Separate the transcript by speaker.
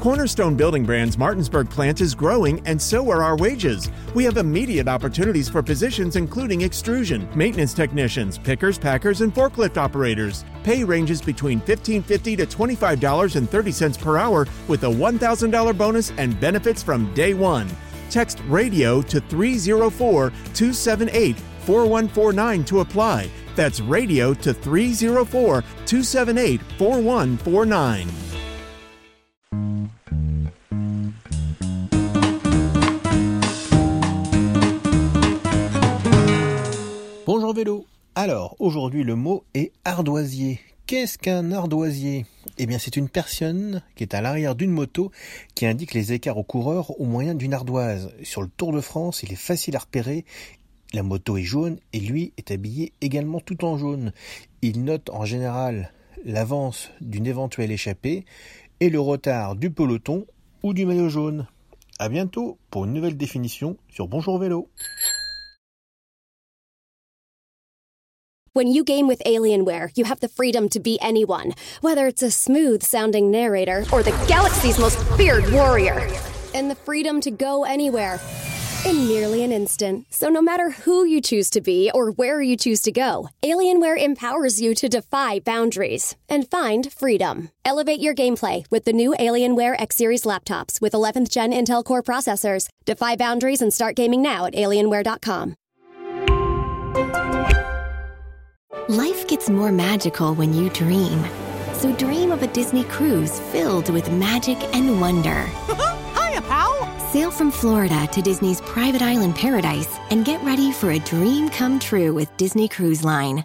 Speaker 1: Cornerstone Building Brands Martinsburg plant is growing, and so are our wages. We have immediate opportunities for positions including extrusion, maintenance technicians, pickers, packers, and forklift operators. Pay ranges between $15.50 to $25.30 per hour with a $1,000 bonus and benefits from day one. Text radio to 304 278 4149 to apply. That's radio to 304 278 4149.
Speaker 2: Alors, aujourd'hui le mot est ardoisier. Qu'est-ce qu'un ardoisier? Eh bien, c'est une personne qui est à l'arrière d'une moto qui indique les écarts aux coureurs au moyen d'une ardoise. Sur le Tour de France, il est facile à repérer. La moto est jaune et lui est habillé également tout en jaune. Il note en général l'avance d'une éventuelle échappée et le retard du peloton ou du maillot jaune. À bientôt pour une nouvelle définition sur Bonjour Vélo.
Speaker 3: When you game with Alienware, you have the freedom to be anyone, whether it's a smooth sounding narrator or the galaxy's most feared warrior, and the freedom to go anywhere in nearly an instant. So, no matter who you choose to be or where you choose to go, Alienware empowers you to defy boundaries and find freedom. Elevate your gameplay with the new Alienware X Series laptops with 11th gen Intel Core processors. Defy boundaries and start gaming now at alienware.com.
Speaker 4: Life gets more magical when you dream. So dream of a Disney cruise filled with magic and wonder.
Speaker 5: Hiya, pal!
Speaker 4: Sail from Florida to Disney's private island paradise and get ready for a dream come true with Disney Cruise Line.